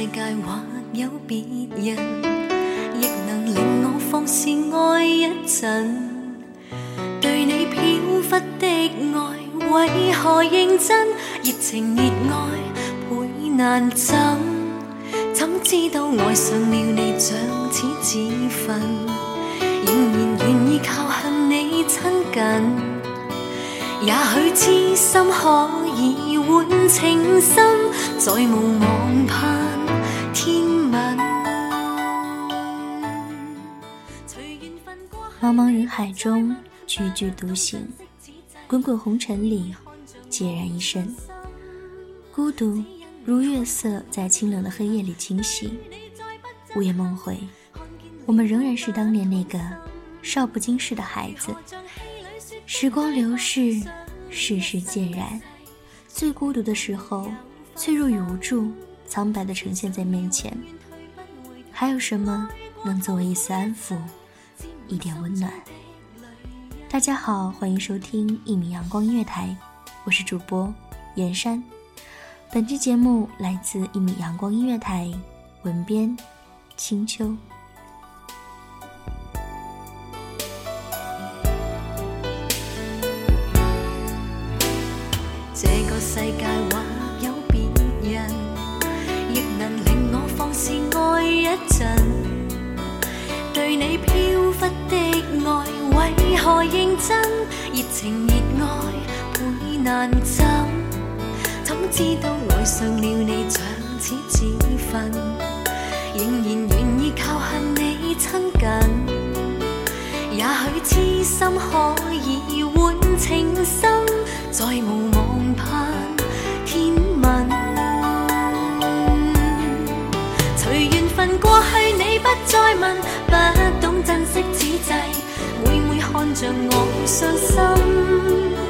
世界或有別人，亦能令我放肆爱一阵。对你飘忽的爱，为何认真？热情热爱倍难枕，怎知道爱上了你像似子粉，仍然愿意靠向你亲近。也许痴心可以换情深，再无望盼。茫茫人海中，踽踽独行；滚滚红尘里，孑然一身。孤独如月色，在清冷的黑夜里清泻。午夜梦回，我们仍然是当年那个少不经事的孩子。时光流逝，世事渐然。最孤独的时候，脆弱与无助。苍白的呈现在面前，还有什么能作为一丝安抚、一点温暖？大家好，欢迎收听一米阳光音乐台，我是主播岩山。本期节目来自一米阳光音乐台，文编清秋。难枕，怎知道爱上了你像似自焚，仍然愿意靠向你亲近。也许痴心可以换情深，再无望盼天问。随缘分过去，你不再问，不懂珍惜此际，每每看着我伤心。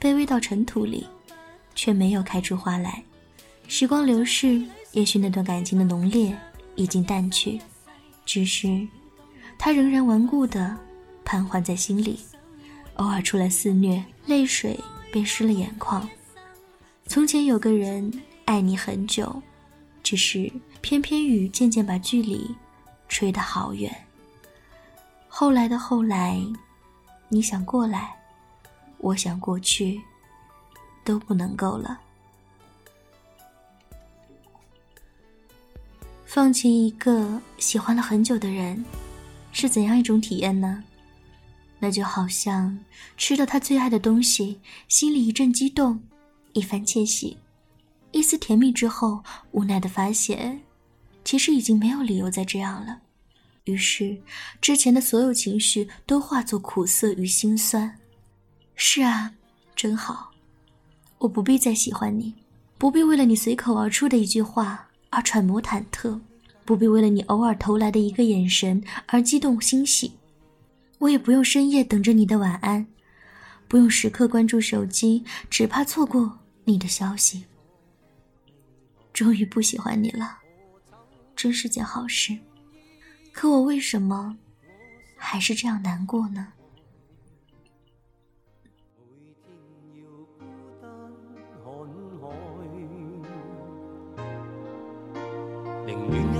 卑微到尘土里，却没有开出花来。时光流逝，也许那段感情的浓烈已经淡去，只是，它仍然顽固地盘桓在心里，偶尔出来肆虐，泪水便湿了眼眶。从前有个人爱你很久，只是偏偏雨渐渐把距离吹得好远。后来的后来，你想过来？我想过去都不能够了。放弃一个喜欢了很久的人，是怎样一种体验呢？那就好像吃了他最爱的东西，心里一阵激动，一番窃喜，一丝甜蜜之后，无奈的发现，其实已经没有理由再这样了。于是，之前的所有情绪都化作苦涩与心酸。是啊，真好，我不必再喜欢你，不必为了你随口而出的一句话而揣摩忐忑，不必为了你偶尔投来的一个眼神而激动欣喜，我也不用深夜等着你的晚安，不用时刻关注手机，只怕错过你的消息。终于不喜欢你了，真是件好事，可我为什么还是这样难过呢？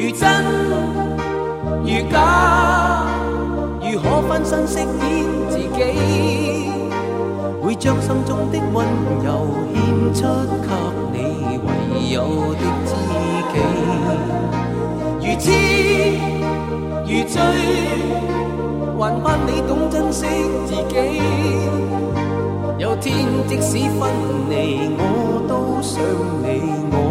如真如假，如可分身饰演自己，会将心中的温柔献出给你，唯有的知己。如痴如醉，还盼你懂珍惜自己。有天即使分离，我都想你。我。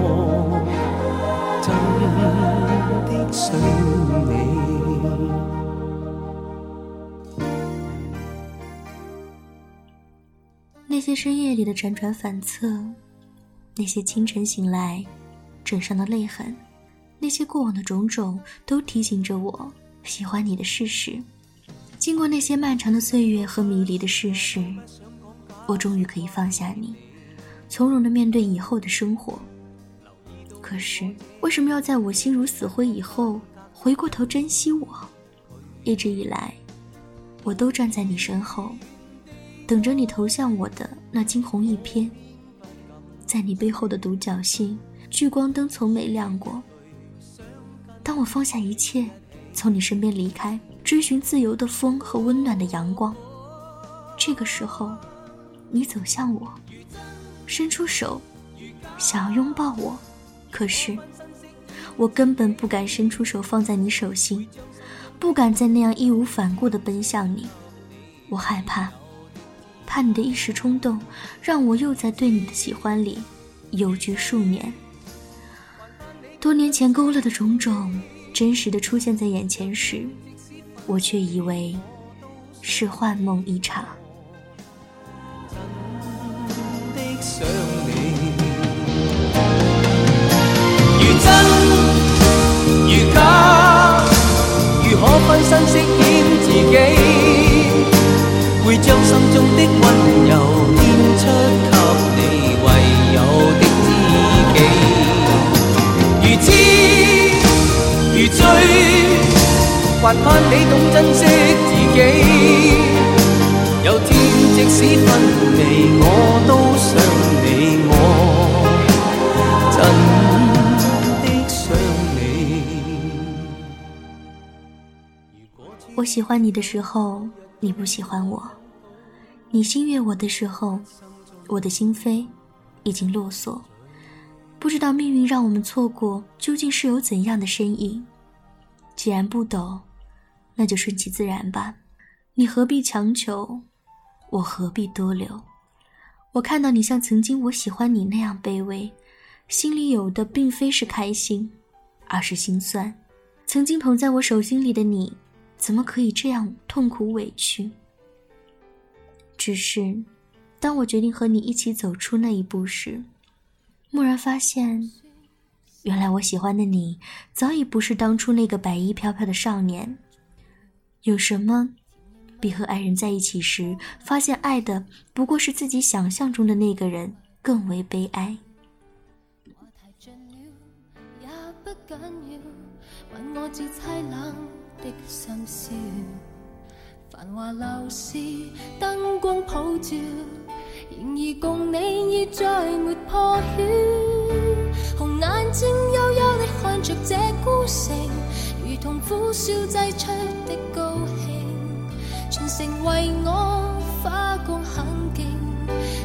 那些深夜里的辗转反侧，那些清晨醒来枕上的泪痕，那些过往的种种，都提醒着我喜欢你的事实。经过那些漫长的岁月和迷离的事实，我终于可以放下你，从容的面对以后的生活。可是为什么要在我心如死灰以后回过头珍惜我？一直以来，我都站在你身后，等着你投向我的那惊鸿一瞥。在你背后的独角戏，聚光灯从没亮过。当我放下一切，从你身边离开，追寻自由的风和温暖的阳光，这个时候，你走向我，伸出手，想要拥抱我。可是，我根本不敢伸出手放在你手心，不敢再那样义无反顾地奔向你。我害怕，怕你的一时冲动，让我又在对你的喜欢里，有居数年。多年前勾勒的种种，真实的出现在眼前时，我却以为，是幻梦一场。己会将心中的温柔献出给你，唯有的知己，如痴如醉，还盼你懂珍惜。喜欢你的时候，你不喜欢我；你心悦我的时候，我的心扉已经落锁。不知道命运让我们错过，究竟是有怎样的身影？既然不懂，那就顺其自然吧。你何必强求？我何必多留？我看到你像曾经我喜欢你那样卑微，心里有的并非是开心，而是心酸。曾经捧在我手心里的你。怎么可以这样痛苦委屈？只是，当我决定和你一起走出那一步时，蓦然发现，原来我喜欢的你早已不是当初那个白衣飘飘的少年。有什么，比和爱人在一起时发现爱的不过是自己想象中的那个人更为悲哀？的心宵，繁华闹市，灯光普照，然而共你已再没破晓。红眼睛幽幽的看着这孤城，如同苦笑挤出的高兴。全城为我花光很劲，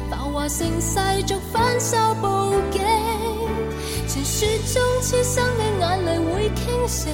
繁华盛世逐反手布景。传说中痴心的眼泪会倾城。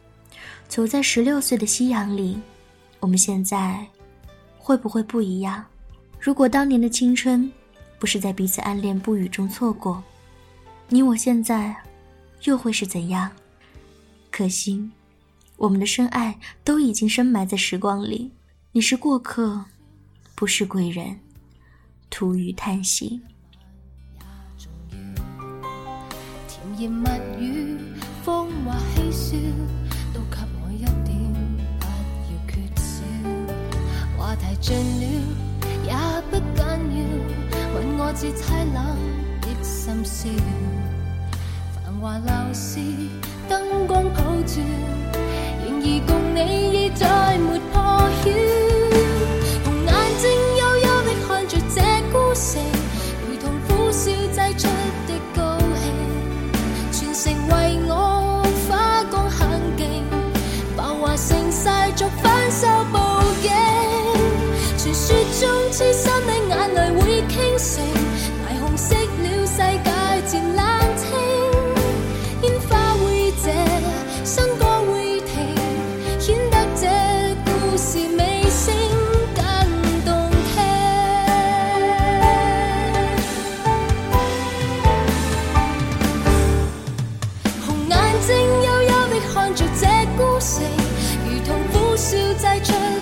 走在十六岁的夕阳里，我们现在会不会不一样？如果当年的青春不是在彼此暗恋不语中错过，你我现在又会是怎样？可惜，我们的深爱都已经深埋在时光里。你是过客，不是贵人，徒余叹息。甜言蜜语，风华嬉笑。话题尽了也不紧要，吻我至凄冷的心笑，繁华闹市灯光普照，然而共你已再没破晓。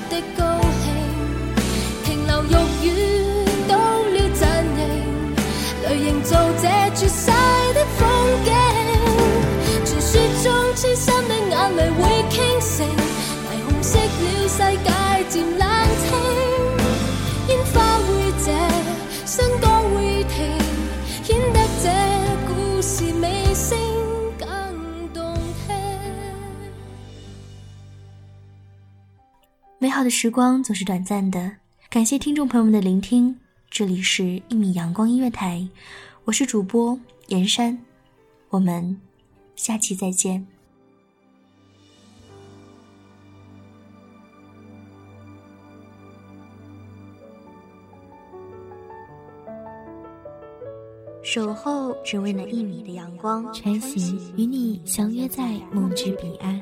的歌。美好的时光总是短暂的，感谢听众朋友们的聆听。这里是《一米阳光音乐台》，我是主播严山，我们下期再见。守候只为那一米的阳光，穿行，与你相约在梦之彼岸。